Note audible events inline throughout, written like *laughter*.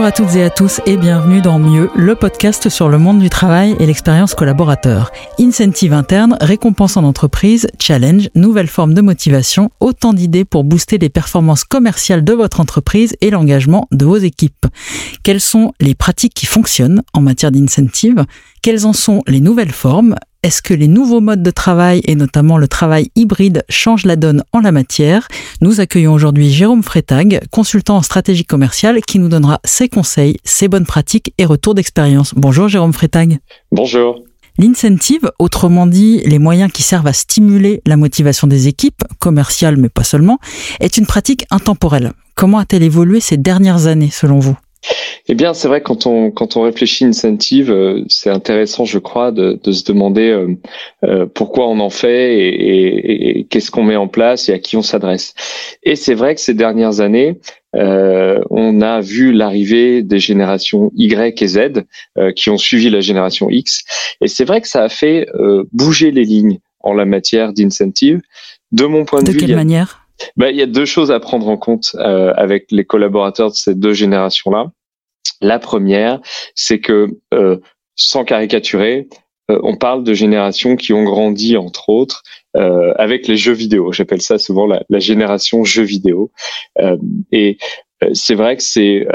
Bonjour à toutes et à tous et bienvenue dans Mieux, le podcast sur le monde du travail et l'expérience collaborateur. Incentive interne, récompense en entreprise, challenge, nouvelle forme de motivation, autant d'idées pour booster les performances commerciales de votre entreprise et l'engagement de vos équipes. Quelles sont les pratiques qui fonctionnent en matière d'incentive? Quelles en sont les nouvelles formes? Est-ce que les nouveaux modes de travail et notamment le travail hybride changent la donne en la matière? Nous accueillons aujourd'hui Jérôme Freitag, consultant en stratégie commerciale, qui nous donnera ses conseils, ses bonnes pratiques et retours d'expérience. Bonjour Jérôme Freitag. Bonjour. L'incentive, autrement dit les moyens qui servent à stimuler la motivation des équipes, commerciales mais pas seulement, est une pratique intemporelle. Comment a-t-elle évolué ces dernières années selon vous? Eh bien, c'est vrai quand on quand on réfléchit incentive, euh, c'est intéressant, je crois, de, de se demander euh, euh, pourquoi on en fait et, et, qu'est-ce qu'on met en place et à qui on s'adresse. Et c'est vrai que ces dernières années, on a vu l'arrivée des générations Y et Z qui ont suivi la génération X, et c'est vrai que ça a fait bouger les lignes en la matière d'incentive. De mon point de, de vue, quelle manière? Bah, il y a deux choses à prendre en compte euh, avec les collaborateurs de ces deux générations-là. La première, c'est que, euh, sans caricaturer, euh, on parle de générations qui ont grandi, entre autres, euh, avec les jeux vidéo. J'appelle ça souvent la, génération jeux vidéo. Et c'est vrai que ces,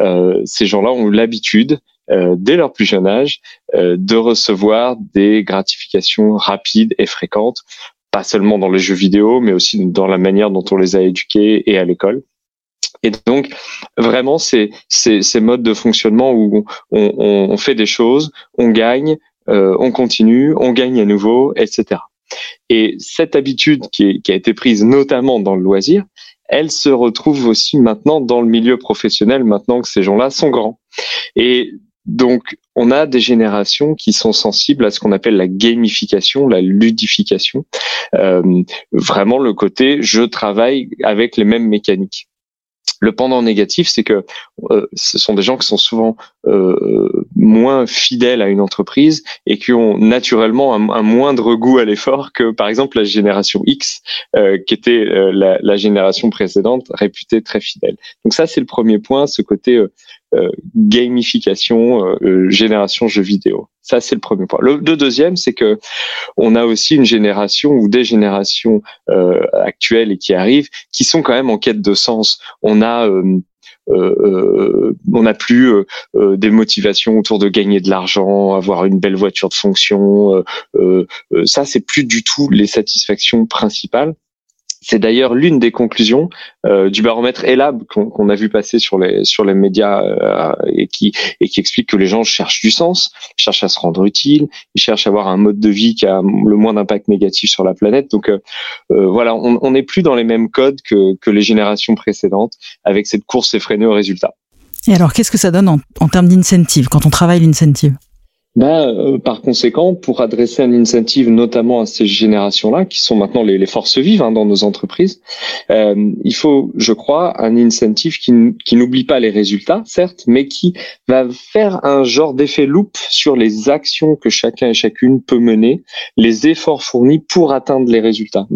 ces gens-là ont l'habitude dès leur plus jeune âge, de recevoir des gratifications rapides et fréquentes pas seulement dans les jeux vidéo, mais aussi dans la manière dont on les a éduqués et à l'école. Et donc, vraiment, c'est ces modes de fonctionnement où on, on, fait des choses, on gagne, euh, on continue, on gagne à nouveau, etc. Et cette habitude qui, qui, a été prise notamment dans le loisir, elle se retrouve aussi maintenant dans le milieu professionnel, maintenant que ces gens-là sont grands. Et donc, on a des générations qui sont sensibles à ce qu'on appelle la gamification, la ludification, euh, vraiment le côté je travaille avec les mêmes mécaniques. Le pendant négatif, c'est que euh, ce sont des gens qui sont souvent euh, moins fidèles à une entreprise et qui ont naturellement un, moindre goût à l'effort que, par exemple, la génération X, euh, qui était euh, la, la, génération précédente, réputée très fidèle. Donc ça, c'est le premier point, ce côté euh, gamification, génération jeux vidéo. Ça, c'est le premier point. Le, deuxième, c'est que on a aussi une génération ou des générations actuelles et qui arrivent qui sont quand même en quête de sens. On a euh, euh, on n'a plus euh, des motivations autour de gagner de l'argent, avoir une belle voiture de fonction. ça, c'est plus du tout les satisfactions principales. C'est d'ailleurs l'une des conclusions euh, du baromètre ELAB qu'on a vu passer sur les sur les médias euh, et qui et qui explique que les gens cherchent du sens, cherchent à se rendre utile, ils cherchent à avoir un mode de vie qui a le moins d'impact négatif sur la planète. Donc euh, voilà, on n'est plus dans les mêmes codes que que les générations précédentes avec cette course effrénée au résultat. Et alors, qu'est-ce que ça donne en, en termes d'incentive quand on travaille l'incentive? Bah, euh, par conséquent, pour adresser un incentive notamment à ces générations-là, qui sont maintenant les, forces vives hein, dans nos entreprises, euh, il faut, je crois, un incentive qui, qui n'oublie pas les résultats, certes, mais qui va faire un genre d'effet loop sur les actions que chacun et chacune peut mener, les efforts fournis pour atteindre les résultats.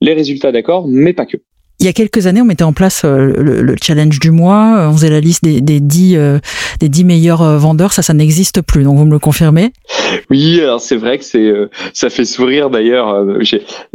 Les résultats, d'accord, mais pas que. Il y a quelques années, on mettait en place euh, le, challenge du mois. Euh, on faisait la liste des, des, 10, euh, des 10 meilleurs vendeurs. Ça, ça n'existe plus. Donc, vous me le confirmez? Oui, alors c'est vrai que c'est, ça fait sourire d'ailleurs.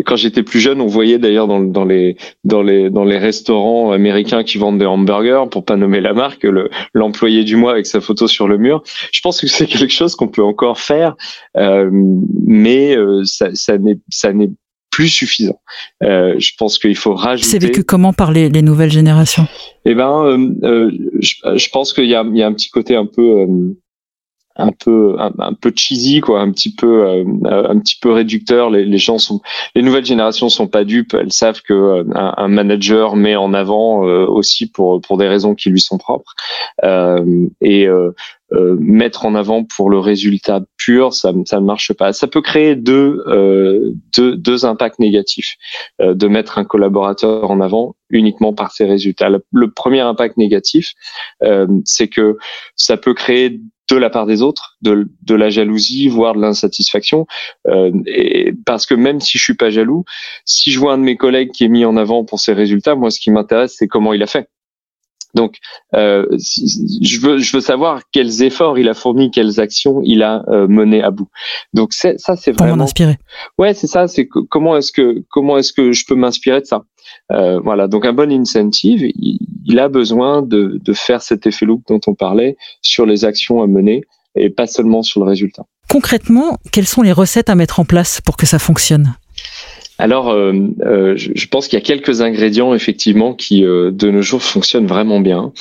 Quand j'étais plus jeune, on voyait d'ailleurs dans, les, dans, les, dans les restaurants américains qui vendent des hamburgers, pour pas nommer la marque, le, l'employé du mois avec sa photo sur le mur. Je pense que c'est quelque chose qu'on peut encore faire, mais ça, ça n'est, ça n'est plus suffisant. Euh, je pense qu'il faut rajouter. C'est vécu comment par les, les nouvelles générations? Eh ben, euh, euh, je, je, pense qu'il y a, il y a un petit côté un peu euh, un peu un, peu cheesy quoi un petit peu euh, un petit peu réducteur les, les, gens sont les nouvelles générations sont pas dupes elles savent que un, un, manager met en avant euh, aussi pour pour des raisons qui lui sont propres et mettre en avant pour le résultat pur ça ça ne marche pas ça peut créer deux deux, deux impacts négatifs de mettre un collaborateur en avant uniquement par ses résultats le, premier impact négatif c'est que ça peut créer de la part des autres, de, de la jalousie, voire de l'insatisfaction. Euh, et parce que même si je suis pas jaloux, si je vois un de mes collègues qui est mis en avant pour ses résultats, moi, ce qui m'intéresse, c'est comment il a fait. Donc, euh, je veux je veux savoir quels efforts il a fourni, quelles actions il a euh, mené à bout. Donc ça c'est vraiment. Pour m'inspirer? Ouais, c'est ça. C'est comment est-ce que comment est-ce que je peux m'inspirer de ça? Euh, voilà. Donc un bon incentive, il, il, a besoin de de faire cet effet loop dont on parlait sur les actions à mener et pas seulement sur le résultat. Concrètement, quelles sont les recettes à mettre en place pour que ça fonctionne? Alors, euh, euh, je, pense qu'il y a quelques ingrédients effectivement qui euh, de nos jours fonctionnent vraiment bien.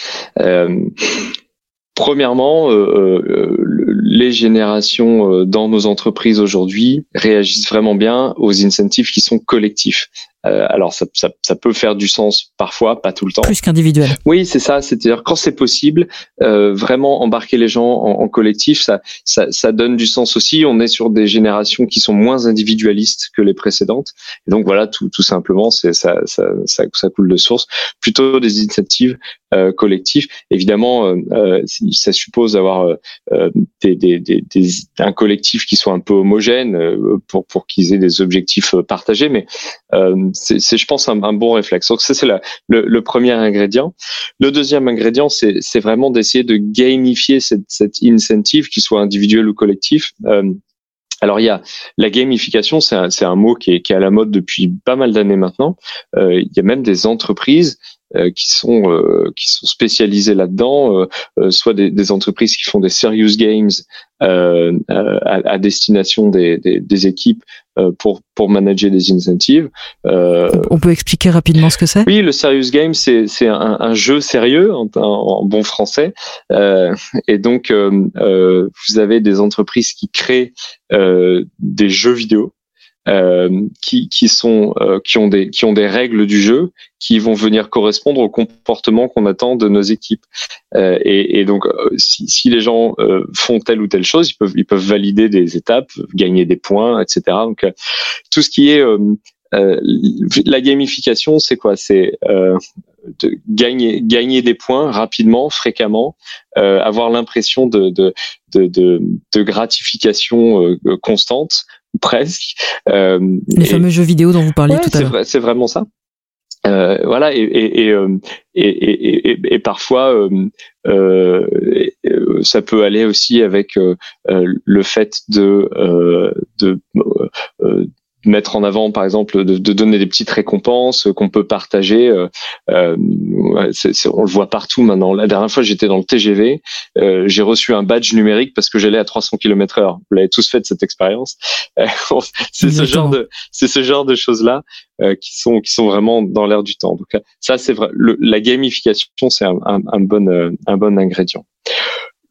Premièrement, les générations dans nos entreprises aujourd'hui réagissent vraiment bien aux incentives qui sont collectifs. Euh, alors ça, ça, ça, peut faire du sens parfois, pas tout le temps. Plus qu'individuel. Oui, c'est ça. C'est-à-dire quand c'est possible, euh, vraiment embarquer les gens en, en collectif, ça, ça, ça, donne du sens aussi. On est sur des générations qui sont moins individualistes que les précédentes. Et donc voilà, tout, tout simplement, c'est ça, ça, ça, ça, coule de source. Plutôt des initiatives euh, collectives. Évidemment, euh, euh ça suppose d'avoir euh, des, des, des, des, un collectif qui soit un peu homogène pour pour qu'ils aient des objectifs partagés, mais c'est, je pense, un, bon réflexe. Donc ça, c'est le, le, premier ingrédient. Le deuxième ingrédient, c'est, c'est vraiment d'essayer de gamifier cette, cette incentive, qu'il soit individuel ou collectif. Euh, alors il y a la gamification, c'est un, un mot qui est, qui est à la mode depuis pas mal d'années maintenant. Euh, il y a même des entreprises qui sont euh, qui sont spécialisées là-dedans, euh, soit des, des, entreprises qui font des serious games à, à, destination des, des, des équipes pour pour manager des incentives. On peut expliquer rapidement ce que c'est? Oui, le serious game, c'est c'est un, un, jeu sérieux en, en bon français, et donc vous avez des entreprises qui créent des jeux vidéo. euh, qui, qui sont euh, qui ont des qui ont des règles du jeu qui vont venir correspondre au comportement qu'on attend de nos équipes. Euh, et, et, donc si, si les gens font telle ou telle chose ils peuvent ils peuvent valider des étapes gagner des points etc donc tout ce qui est la gamification c'est quoi? C'est de gagner gagner des points rapidement fréquemment avoir l'impression de de, de de, de gratification constante presque. Euh, les fameux jeux vidéo dont vous parliez tout à l'heure. C'est vraiment ça. Euh, voilà et et et, euh, et, et, et, parfois euh, ça peut aller aussi avec le fait de de mettre en avant, par exemple, de, de donner des petites récompenses qu'on peut partager. Euh, euh on le voit partout maintenant. La dernière fois, j'étais dans le TGV, euh, j'ai reçu un badge numérique parce que j'allais à 300 km/h. Vous l'avez tous fait cette expérience. Euh, *laughs* c'est ce genre de, c'est ce genre de choses là euh, qui sont qui sont vraiment dans l'air du temps. Donc ça, c'est vrai. Le, la gamification, c'est un, un, un, bon un bon ingrédient.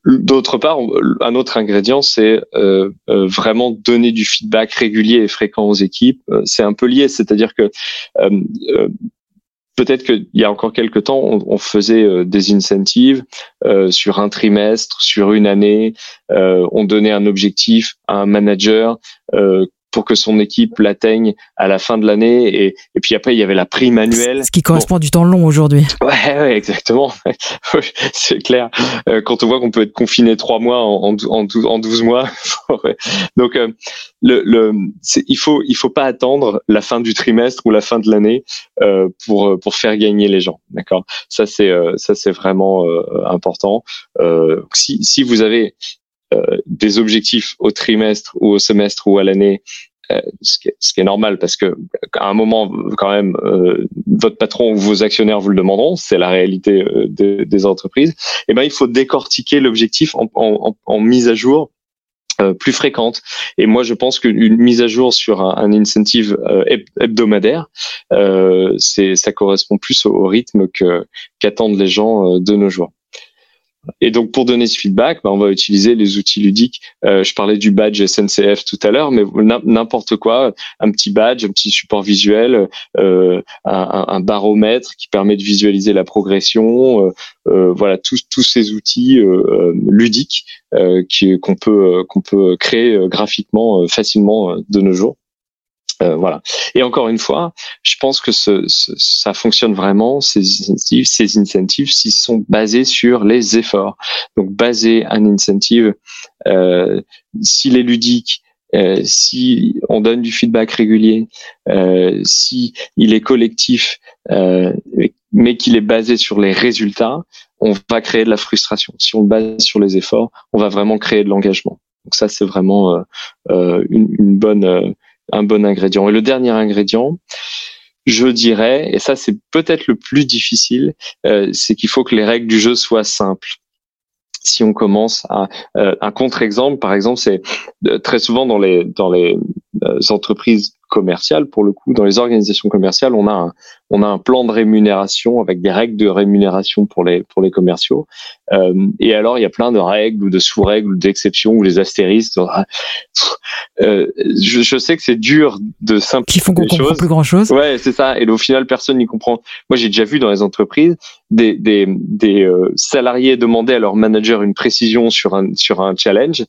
D'autre part, un autre ingrédient, c'est euh, euh, vraiment donner du feedback régulier et fréquent aux équipes. Euh, c'est un peu lié, c'est-à-dire que peut-être qu'il y a encore quelques temps, on, faisait des incentives sur un trimestre, sur une année. on donnait un objectif à un manager pour que son équipe l'atteigne à la fin de l'année. Et, et puis après, il y avait la prime annuelle. Ce qui correspond à du temps long aujourd'hui. Ouais, ouais, exactement. *laughs* c'est clair. Euh, quand on voit qu'on peut être confiné trois mois en, en, en, 12, en 12 mois. *laughs* Donc, euh, le, le, il faut il faut pas attendre la fin du trimestre ou la fin de l'année euh, pour pour faire gagner les gens. D'accord? Ça c'est euh, ça c'est vraiment important. si si vous avez des objectifs au trimestre ou au semestre ou à l'année, euh, ce, qui est, ce, qui est, normal parce que à un moment quand même euh, votre patron ou vos actionnaires vous le demanderont, c'est la réalité des, des entreprises. Et eh ben il faut décortiquer l'objectif en, en, en, mise à jour plus fréquente. Et moi, je pense qu'une mise à jour sur un, un incentive hebdomadaire, euh, c'est ça correspond plus au, rythme que qu'attendent les gens de nos jours. Et donc pour donner ce feedback, bah, on va utiliser les outils ludiques. Euh, je parlais du badge SNCF tout à l'heure, mais n'importe quoi, un petit badge, un petit support visuel, euh, un, baromètre qui permet de visualiser la progression. Euh, euh voilà, tous tous ces outils euh, euh, ludiques qu'on peut qu'on peut créer graphiquement facilement de nos jours. Euh, voilà. Et encore une fois, je pense que ce, ça fonctionne vraiment ces incentives, ces incentives, s'ils sont basés sur les efforts. Donc, baser un incentive, euh, s'il est ludique, euh, si on donne du feedback régulier, euh, si il est collectif, euh, mais qu'il est basé sur les résultats, on va créer de la frustration. Si on le base sur les efforts, on va vraiment créer de l'engagement. Donc ça, c'est vraiment euh, euh une, une, bonne, euh, un bon ingrédient. Et le dernier ingrédient, je dirais, et ça c'est peut-être le plus difficile, euh, c'est qu'il faut que les règles du jeu soient simples si on commence à un contre-exemple par exemple c'est très souvent dans les dans les entreprises commerciales pour le coup dans les organisations commerciales on a un, on a un plan de rémunération avec des règles de rémunération pour les pour les commerciaux. Euh, et alors il y a plein de règles ou de sous-règles ou d'exceptions ou les astérisques. Euh, je, je, sais que c'est dur de simplifier qui font qu'on comprend plus grand chose. Ouais, c'est ça. Et au final, personne n'y comprend. Moi, j'ai déjà vu dans les entreprises des des, des euh, salariés demander à leur manager une précision sur un sur un challenge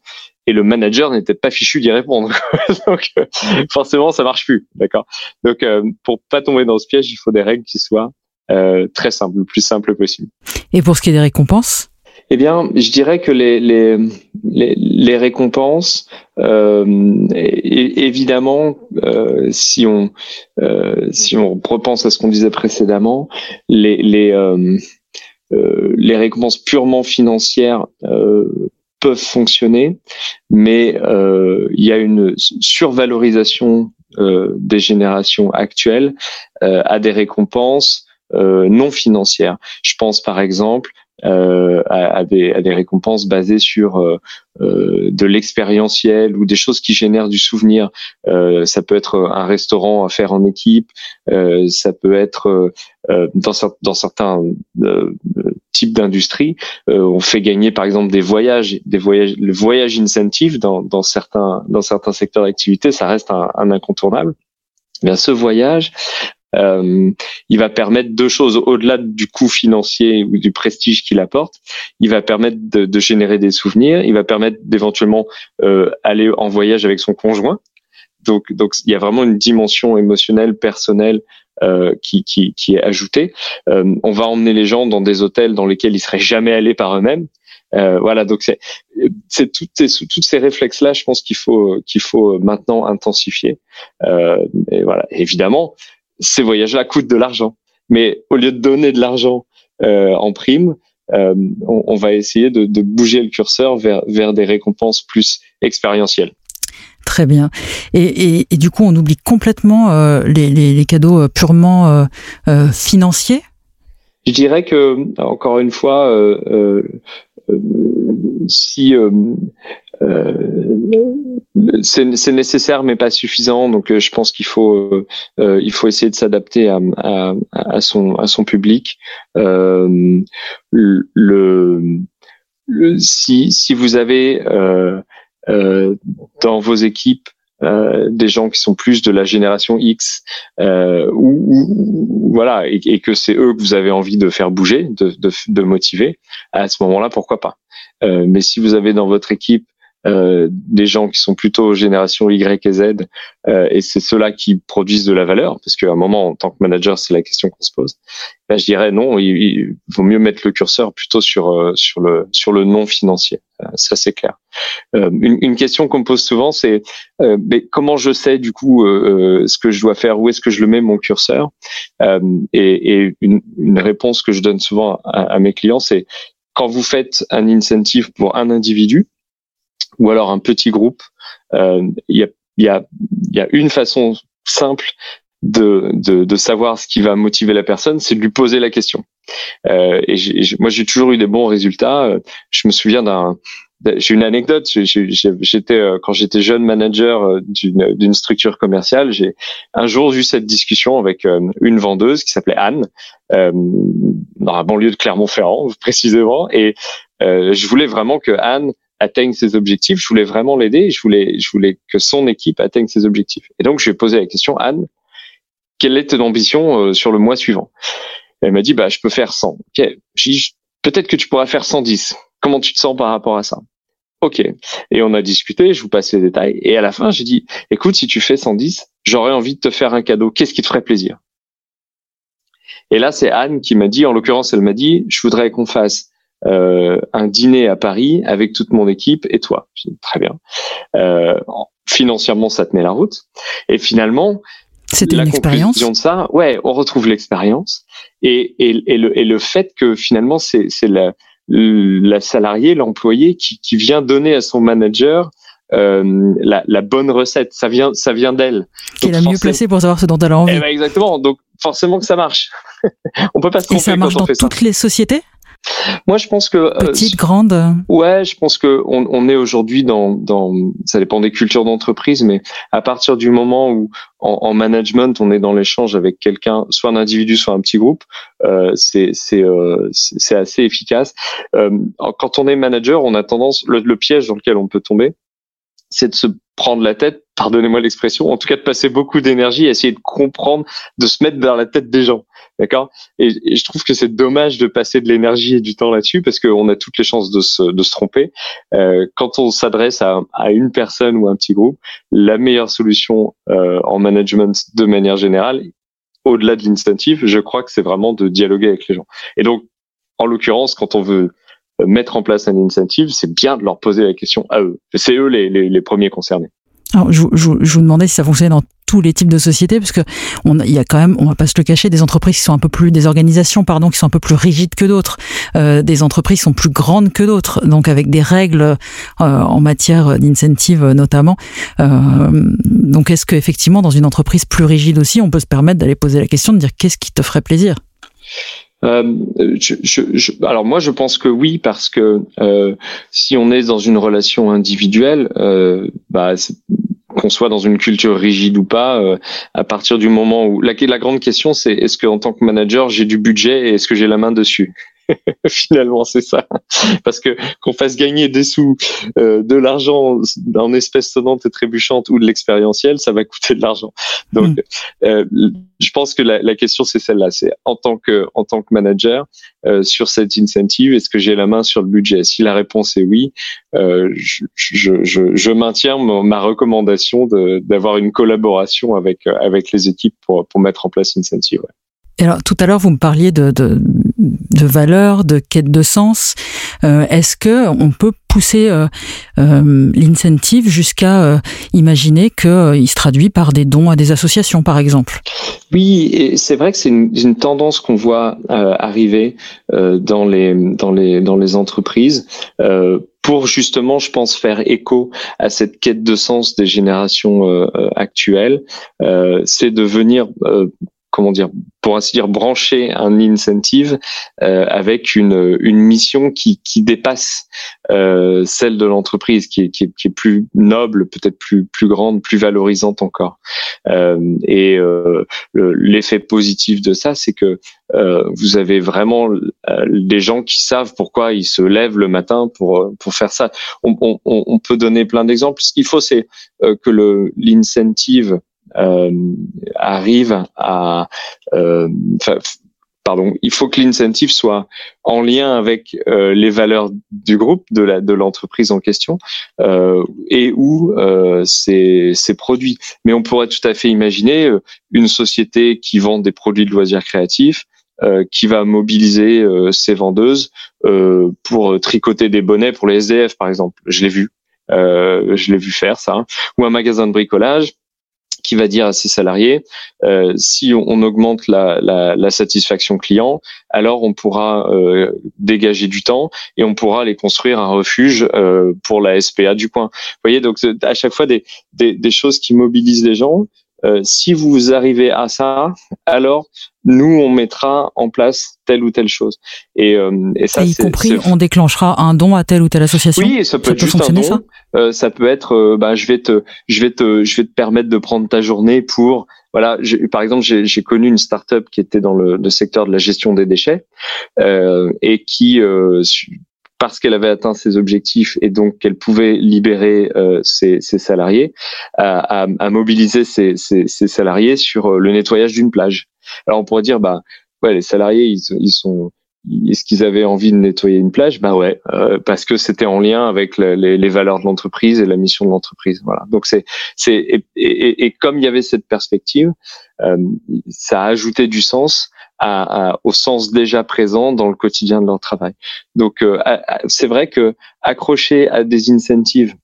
et le manager n'était pas fichu d'y répondre. *laughs* Donc euh, forcément, ça marche plus, d'accord? Donc euh, pour pas tomber dans ce piège, il faut des règles qui soient euh, très simples, le plus simple possible. Et pour ce qui est des récompenses? Eh bien, je dirais que les les les, les récompenses, euh, évidemment, euh, si on euh, si on repense à ce qu'on disait précédemment, les les les récompenses purement financières peuvent fonctionner, mais euh, il y a une survalorisation euh, des générations actuelles euh, à des récompenses non financières. Je pense par exemple à, à, des, à, des, récompenses basées sur euh, de l'expérientiel ou des choses qui génèrent du souvenir. Euh, ça peut être un restaurant à faire en équipe, euh, ça peut être dans, dans certains types d'industries, on fait gagner par exemple des voyages, des voyages, le voyage incentive dans, dans certains dans certains secteurs d'activité, ça reste un, un incontournable. Bien, ce voyage, euh, il va permettre deux choses au-delà du coût financier ou du prestige qu'il apporte. Il va permettre de, de, générer des souvenirs. Il va permettre d'éventuellement euh, aller en voyage avec son conjoint. Donc, donc il y a vraiment une dimension émotionnelle, personnelle euh, qui, qui, qui, est ajoutée. Euh, on va emmener les gens dans des hôtels dans lesquels ils seraient jamais allés par eux-mêmes. Euh, voilà, donc c'est c'est toutes ces toutes ces réflexes là, je pense qu'il faut qu'il faut maintenant intensifier. Et voilà, évidemment, ces voyages-là coûtent de l'argent. Mais au lieu de donner de l'argent euh, en prime, euh, on, on, va essayer de, de, bouger le curseur vers, vers des récompenses plus expérientielles. Très bien. Et, et, et, du coup, on oublie complètement euh, les, les, les, cadeaux euh, purement euh, euh, financiers? Je dirais que, encore une fois, si c'est nécessaire mais pas suffisant donc je pense qu'il faut euh, il faut essayer de s'adapter à, à, à, son à son public euh, le, le, si si vous avez euh, dans vos équipes euh, des gens qui sont plus de la génération X euh, ou, voilà et, et que c'est eux que vous avez envie de faire bouger, de, de, de motiver, à ce moment-là pourquoi pas. Euh, mais si vous avez dans votre équipe euh, des gens qui sont plutôt génération Y et Z, euh, et c'est ceux-là qui produisent de la valeur, parce qu'à un moment, en tant que manager, c'est la question qu'on se pose. Ben, je dirais non, il, il, vaut mieux mettre le curseur plutôt sur euh, sur le sur le non financier. Euh, ça c'est clair. Une, une, question qu'on me pose souvent, c'est mais comment je sais du coup ce que je dois faire, où est-ce que je le mets mon curseur et, et une, une, réponse que je donne souvent à, à mes clients, c'est quand vous faites un incentive pour un individu, ou alors un petit groupe, euh, il y, a, y, a, y a une façon simple de, de, de, savoir ce qui va motiver la personne, c'est de lui poser la question. Euh, et moi, j'ai toujours eu des bons résultats. Euh, je me souviens d'un j'ai une anecdote. J'étais quand j'étais jeune manager d'une structure commerciale. J'ai un jour eu cette discussion avec une vendeuse qui s'appelait Anne euh, dans la banlieue de Clermont-Ferrand *laughs* précisément, et euh, je voulais vraiment que Anne atteigne ses objectifs. Je voulais vraiment l'aider. Je voulais, je que son équipe atteigne ses objectifs. Et donc, je lui ai posé la question, Anne, quelle est ton ambition euh, sur le mois suivant? Elle m'a dit, bah, je peux faire 100. Ok. Peut-être que tu pourras faire 110. Comment tu te sens par rapport à ça? Ok. Et on a discuté. Je vous passe les détails. Et à la fin, j'ai dit, écoute, si tu fais 110, j'aurais envie de te faire un cadeau. Qu'est-ce qui te ferait plaisir? Et là, c'est Anne qui m'a dit, en l'occurrence, elle m'a dit, je voudrais qu'on fasse un dîner à Paris avec toute mon équipe et toi. Très bien. Euh, financièrement, ça tenait la route. Et finalement, C'était une expérience. de ça, ouais, on retrouve l'expérience et, et, et, le, et le fait que finalement c'est c'est la, la salariée, l'employé qui, qui vient donner à son manager euh, la, la, bonne recette. Ça vient, ça vient d'elle. Qui est la mieux placée pour savoir ce dont elle a envie. Eh ben exactement. Donc forcément que ça marche. *laughs* on peut pas se tromper Et ça marche dans toutes les sociétés? Moi, je pense que euh, petite, grande. Ouais, je pense que on, on est aujourd'hui dans, dans, ça dépend des cultures d'entreprise, mais à partir du moment où en, en management, on est dans l'échange avec quelqu'un, soit un individu, soit un petit groupe, euh, c'est c'est euh, c'est assez efficace. Euh, quand on est manager, on a tendance le, le piège dans lequel on peut tomber, c'est de se prendre la tête, pardonnez-moi l'expression, en tout cas de passer beaucoup d'énergie à essayer de comprendre, de se mettre dans la tête des gens, d'accord? Et, je trouve que c'est dommage de passer de l'énergie et du temps là-dessus parce qu'on a toutes les chances de se, de se tromper. Euh, quand on s'adresse à, à, une personne ou un petit groupe, la meilleure solution euh, en management de manière générale, au-delà de l'incentive, je crois que c'est vraiment de dialoguer avec les gens. Et donc, en l'occurrence, quand on veut mettre en place un incentive, c'est bien de leur poser la question à eux. C'est eux les, premiers concernés. Alors, je, je, je, vous demandais si ça fonctionnait dans tous les types de sociétés, parce que on, il y a quand même, on va pas se le cacher, des entreprises qui sont un peu plus, des organisations, pardon, qui sont un peu plus rigides que d'autres, euh, des entreprises qui sont plus grandes que d'autres, donc avec des règles euh, en matière d'incentive notamment. Euh, donc, est-ce qu'effectivement, dans une entreprise plus rigide aussi, on peut se permettre d'aller poser la question de dire qu'est-ce qui te ferait plaisir? Euh, alors moi je pense que oui parce que euh, si on est dans une relation individuelle, euh, bah, qu'on soit dans une culture rigide ou pas, euh, à partir du moment où la, la grande question c'est est-ce que en tant que manager j'ai du budget et est-ce que j'ai la main dessus? *laughs* Finalement, c'est ça. Parce que qu'on fasse gagner des sous, euh, de l'argent en espèces sonnantes et trébuchantes ou de l'expérientiel, ça va coûter de l'argent. Donc, mm. euh, je pense que la, la question c'est celle-là. C'est en tant que en tant que manager euh, sur cette incentive, est-ce que j'ai la main sur le budget? Si la réponse est oui, euh, je, je, je, je, maintiens ma recommandation d'avoir une collaboration avec avec les équipes pour pour mettre en place l'incentive. Ouais alors tout à l'heure vous me parliez de, de, de valeur, de quête de sens. Euh, est-ce que on peut pousser euh, euh, l'incentive jusqu'à imaginer qu'il se traduit par des dons à des associations, par exemple? Oui, c'est vrai que c'est une, une, tendance qu'on voit arriver dans les dans les dans les entreprises pour justement, je pense, faire écho à cette quête de sens des générations actuelles, c'est de venir comment dire, pour ainsi dire, brancher un incentive euh, avec une, une mission qui, qui dépasse euh, celle de l'entreprise, qui est, qui, est, qui est plus noble, peut-être plus, plus grande, plus valorisante encore. Euh, et euh, l'effet positif de ça, c'est que euh, vous avez vraiment euh, des gens qui savent pourquoi ils se lèvent le matin pour, pour faire ça. On, on, on peut donner plein d'exemples. Ce qu'il faut, c'est que le l'incentive arrive à euh, pardon, il faut que l'incentive soit en lien avec euh, les valeurs du groupe, de la de l'entreprise en question, euh, et où euh, c'est produits. Mais on pourrait tout à fait imaginer euh, une société qui vend des produits de loisirs créatifs, qui va mobiliser ses vendeuses pour tricoter des bonnets pour les SDF, par exemple. Je l'ai vu, je l'ai vu faire ça, ou un magasin de bricolage qui va dire à ses salariés euh, si on, augmente la, la, la, satisfaction client, alors on pourra euh, dégager du temps et on pourra aller construire un refuge euh, pour la SPA du coin. Vous voyez, donc à chaque fois des, des, des choses qui mobilisent les gens. Euh, si vous arrivez à ça, alors nous on mettra en place telle ou telle chose. Et, euh, et ça, y compris, on déclenchera un don à telle ou telle association. Oui, ça peut être juste un don. Ça, euh, ça peut être, euh, bah, je vais te, je vais te, je vais te permettre de prendre ta journée pour, voilà. Par exemple, j'ai connu une startup qui était dans le, le, secteur de la gestion des déchets euh, et qui parce qu'elle avait atteint ses objectifs et donc qu'elle pouvait libérer euh, ses, salariés, à, à, mobiliser ses, salariés sur le nettoyage d'une plage. Alors on pourrait dire, bah ouais, les salariés, ils sont est-ce qu'ils avaient envie de nettoyer une plage? Bah ouais, euh, parce que c'était en lien avec les, valeurs de l'entreprise et la mission de l'entreprise. Voilà. Donc c'est c'est et, et, et, comme il y avait cette perspective, euh, ça a ajouté du sens à, à, au sens déjà présent dans le quotidien de leur travail. Donc euh, c'est vrai que accrocher à des incentives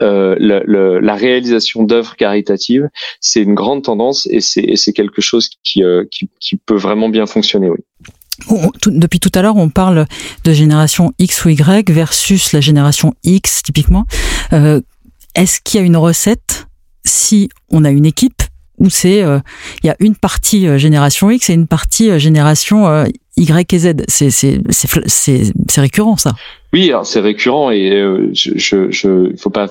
euh, le, la réalisation d'œuvres caritatives, c'est une grande tendance et c'est quelque chose qui, euh, qui, qui, peut vraiment bien fonctionner. Oui. Depuis tout à l'heure, on parle de génération X ou Y versus la génération X, typiquement. Euh, Est-ce qu'il y a une recette si on a une équipe où c'est euh, il y a une partie euh, génération X et une partie génération Y et Z. C'est récurrent ça. Oui, c'est récurrent et je je je faut pas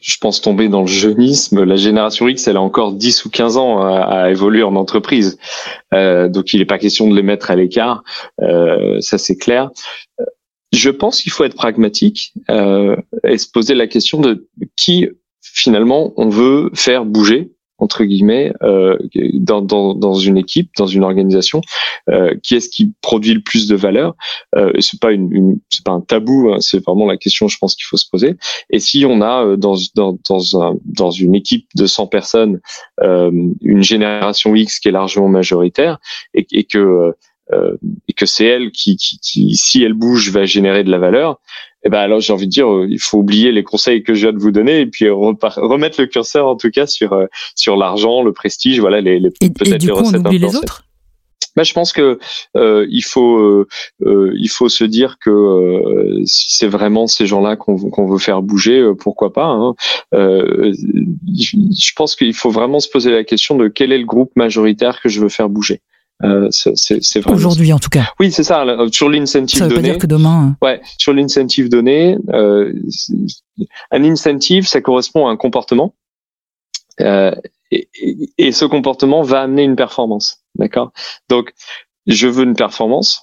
je pense tomber dans le jeunisme. La génération X, elle a encore 10 ou 15 ans à, à évoluer en entreprise. donc il n'est pas question de les mettre à l'écart. ça c'est clair. Je pense qu'il faut être pragmatique et se poser la question de qui finalement on veut faire bouger entre guillemets euh, dans, dans, dans, une équipe, dans une organisation, euh, qui est-ce qui produit le plus de valeur euh, c'est pas une, c'est pas un tabou, hein, c'est vraiment la question, je pense qu'il faut se poser. Et si on a euh, dans dans dans, un, dans une équipe de 100 personnes une génération X qui est largement majoritaire et, que et que c'est elle qui, qui, si elle bouge, va générer de la valeur, eh ben alors j'ai envie de dire, euh, il faut oublier les conseils que je viens de vous donner et puis remettre le curseur en tout cas sur euh, sur l'argent, le prestige, voilà les, les peut-être les recettes on oublie les autres? Ben, je pense que euh, il faut euh, il faut se dire que si c'est vraiment ces gens-là qu'on qu'on veut faire bouger, pourquoi pas. Hein. je pense qu'il faut vraiment se poser la question de quel est le groupe majoritaire que je veux faire bouger. Euh, c'est vraiment aujourd'hui en tout cas. Oui, c'est ça. Sur l'incentive donné. Ça veut pas dire que demain. Ouais, sur l'incentive donné, euh, un incentive, ça correspond à un comportement, euh, et, et, ce comportement va amener une performance. D'accord? Donc, je veux une performance.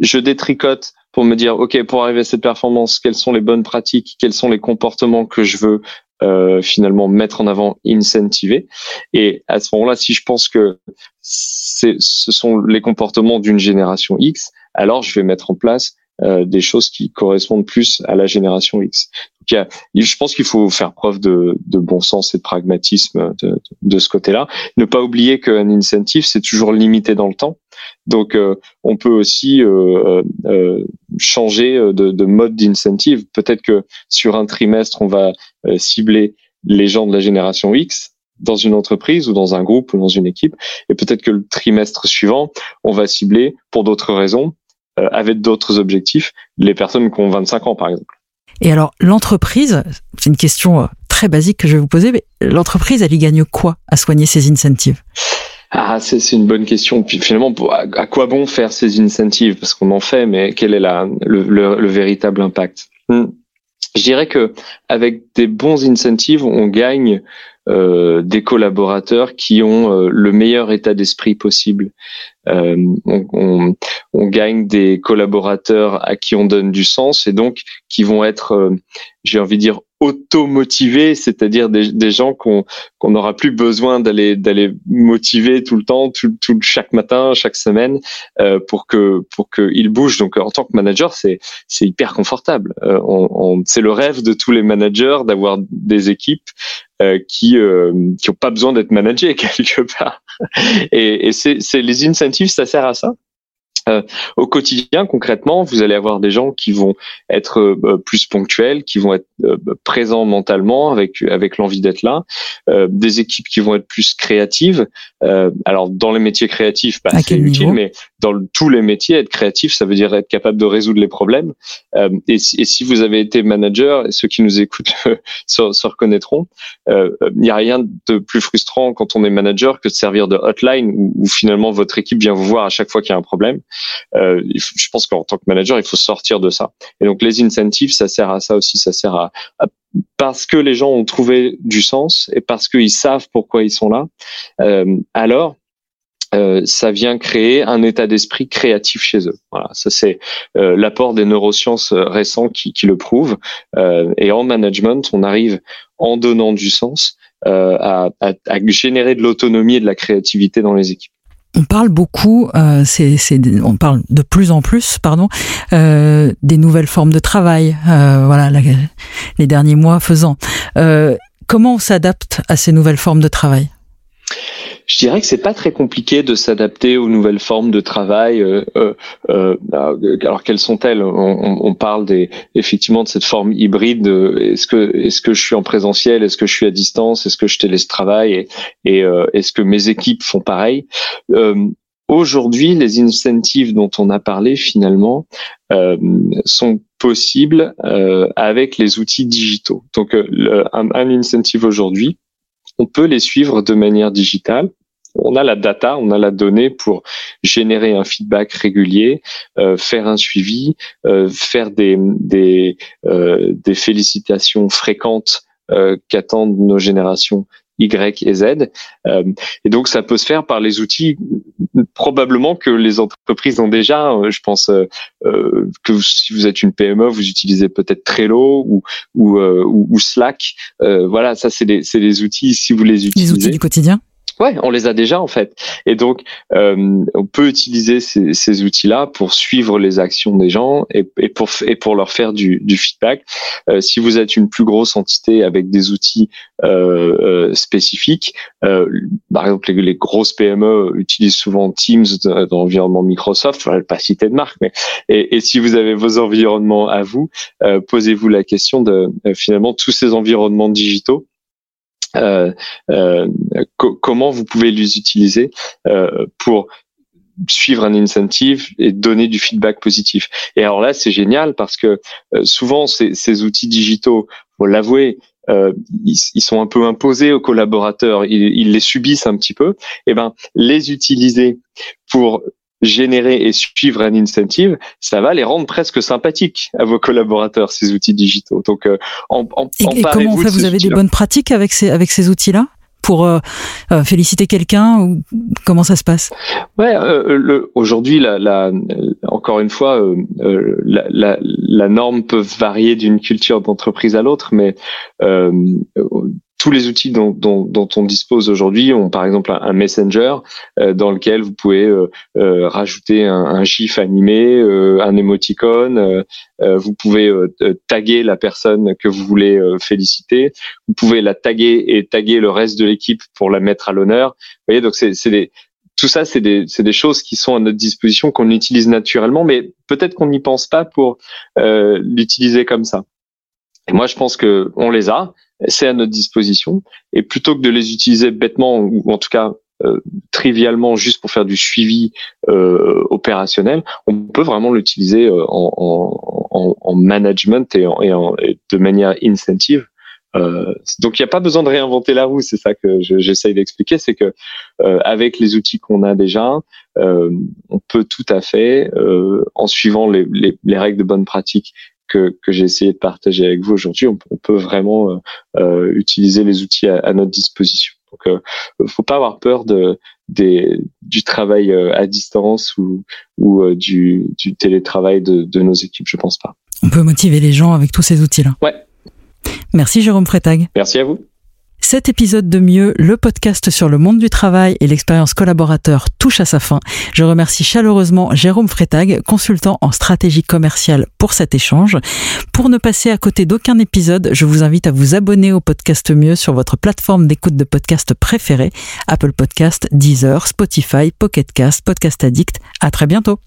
Je détricote pour me dire, ok, pour arriver à cette performance, quelles sont les bonnes pratiques, quels sont les comportements que je veux euh, finalement mettre en avant, incentiver. Et à ce moment-là, si je pense que ce sont les comportements d'une génération X, alors je vais mettre en place euh, des choses qui correspondent plus à la génération X. Donc, je pense qu'il faut faire preuve de, de, bon sens et de pragmatisme de, de ce côté-là. Ne pas oublier qu'un incentive, c'est toujours limité dans le temps. Donc, euh, on peut aussi euh, euh changer de, de mode d'incentive. Peut-être que sur un trimestre, on va cibler les gens de la génération X dans une entreprise ou dans un groupe ou dans une équipe. Et peut-être que le trimestre suivant, on va cibler pour d'autres raisons euh, avec d'autres objectifs, les personnes qui ont 25 ans, par exemple. Et alors, l'entreprise, c'est une question euh, très basique que je vais vous poser, mais l'entreprise, elle y gagne quoi à soigner ses incentives? Ah, c'est une bonne question. Puis finalement, à, quoi bon faire ces incentives? Parce qu'on en fait, mais quel est la, le, véritable impact? Hmm. Je dirais que avec des bons incentives, on gagne euh, des collaborateurs qui ont euh, le meilleur état d'esprit possible. Euh, on, on, on, gagne des collaborateurs à qui on donne du sens et donc qui vont être, j'ai envie de dire, automotivés, c'est-à-dire des, des, gens qu'on n'aura plus besoin d'aller d'aller motiver tout le temps, tout, tout chaque matin, chaque semaine, euh, pour que pour qu'ils bougent. Donc en tant que manager, c'est c'est hyper confortable. Euh, on, on, c'est le rêve de tous les managers d'avoir des équipes euh, qui euh, qui pas besoin d'être managées *laughs* quelque part. Et, et c'est les incentives, ça sert à ça? Euh, au quotidien, concrètement, vous allez avoir des gens qui vont être euh, plus ponctuels, qui vont être euh, présents mentalement avec avec l'envie d'être là, des équipes qui vont être plus créatives. alors dans les métiers créatifs, bah, c'est utile, mais dans tous les métiers, être créatif, ça veut dire être capable de résoudre les problèmes. Et si, et, si, vous avez été manager, ceux qui nous écoutent *laughs* se, se, reconnaîtront, il n'y a rien de plus frustrant quand on est manager que de servir de hotline où, où finalement votre équipe vient vous voir à chaque fois qu'il y a un problème. Euh, je pense qu'en tant que manager, il faut sortir de ça. Et donc les incentives, ça sert à ça aussi, ça sert à, parce que les gens ont trouvé du sens et parce qu'ils savent pourquoi ils sont là. Euh, alors euh, ça vient créer un état d'esprit créatif chez eux. Voilà, ça c'est euh, l'apport des neurosciences récents qui, qui le prouvent. Euh, et en management, on arrive en donnant du sens à, à, à, générer de l'autonomie et de la créativité dans les équipes on parle beaucoup, euh, c'est, on parle de plus en plus, pardon, euh, des nouvelles formes de travail. Euh, voilà, les derniers mois faisant. Euh, comment on s'adapte à ces nouvelles formes de travail? Je dirais que c'est pas très compliqué de s'adapter aux nouvelles formes de travail. Euh, euh, euh alors quelles sont-elles? On, on, parle des, effectivement de cette forme hybride. Est-ce que est-ce que je suis en présentiel? Est-ce que je suis à distance? Est-ce que je télétravaille? Et, et euh, est-ce que mes équipes font pareil? Aujourd'hui, les incentives dont on a parlé finalement euh, sont possibles euh, avec les outils digitaux. Donc, un, un incentive aujourd'hui, on peut les suivre de manière digitale. On a la data, on a la donnée pour générer un feedback régulier, euh, faire un suivi, euh, faire des des, euh, des félicitations fréquentes qu'attendent nos générations Y et Z. et donc ça peut se faire par les outils probablement que les entreprises ont déjà. Je pense que si vous êtes une PME, vous utilisez peut-être Trello ou ou, ou Slack. voilà, ça c'est des c'est des outils si vous les utilisez. Les outils du quotidien. Ouais, on les a déjà en fait. Et donc, euh, on peut utiliser ces, ces outils-là pour suivre les actions des gens et, et, pour, et pour leur faire du, du feedback. Euh, si vous êtes une plus grosse entité avec des outils euh, euh spécifiques, euh, par exemple, les, les, grosses PME utilisent souvent Teams dans l'environnement Microsoft. Ne pas citer de marque, mais et, et, si vous avez vos environnements à vous, euh, posez-vous la question de finalement tous ces environnements digitaux euh, euh, comment vous pouvez les utiliser euh, pour suivre un incentive et donner du feedback positif. Et alors là, c'est génial parce que souvent ces, outils digitaux, faut l'avouer, ils, ils, sont un peu imposés aux collaborateurs, ils, ils, les subissent un petit peu. Et eh ben, les utiliser pour générer et suivre un incentive, ça va les rendre presque sympathiques à vos collaborateurs ces outils digitaux. Donc, euh, en, en, et, et comment on fait Vous avez des bonnes pratiques avec ces avec ces outils-là pour euh, euh, féliciter quelqu'un ou comment ça se passe? Ouais, euh, aujourd'hui, la, la, encore une fois, la, la, la, norme peut varier d'une culture d'entreprise à l'autre, mais tous les outils dont, dont, dont on dispose aujourd'hui ont par exemple un, messenger euh, dans lequel vous pouvez euh, euh, rajouter un, un, gif animé, un émoticône, vous pouvez taguer la personne que vous voulez féliciter, vous pouvez la taguer et taguer le reste de l'équipe pour la mettre à l'honneur. Vous voyez, donc c'est des tout ça, c'est des, des, choses qui sont à notre disposition, qu'on utilise naturellement, mais peut-être qu'on n'y pense pas pour l'utiliser comme ça. Et moi, je pense que on les a c'est à notre disposition. Et plutôt que de les utiliser bêtement ou en tout cas euh, trivialement juste pour faire du suivi euh, opérationnel, on peut vraiment l'utiliser euh, en, en, management et, en, et, de manière incentive. donc il n'y a pas besoin de réinventer la roue, c'est ça que j'essaye d'expliquer, c'est que avec les outils qu'on a déjà, on peut tout à fait, en suivant les, les, les, règles de bonne pratique que, que j'ai essayé de partager avec vous aujourd'hui, on, peut vraiment euh, euh, utiliser les outils à, notre disposition. Donc, euh, faut pas avoir peur de des, du travail euh, à distance ou, ou du, du télétravail de, de nos équipes. Je pense pas. On peut motiver les gens avec tous ces outils-là. Ouais. Merci Jérôme Frétag. Merci à vous. Cet épisode de Mieux, le podcast sur le monde du travail et l'expérience collaborateur touche à sa fin. Je remercie chaleureusement Jérôme Frétag, consultant en stratégie commerciale pour cet échange. Pour ne passer à côté d'aucun épisode, je vous invite à vous abonner au podcast Mieux sur votre plateforme d'écoute de podcast préférée, Apple Podcast, Deezer, Spotify, Pocket Cast, Podcast Addict. À très bientôt.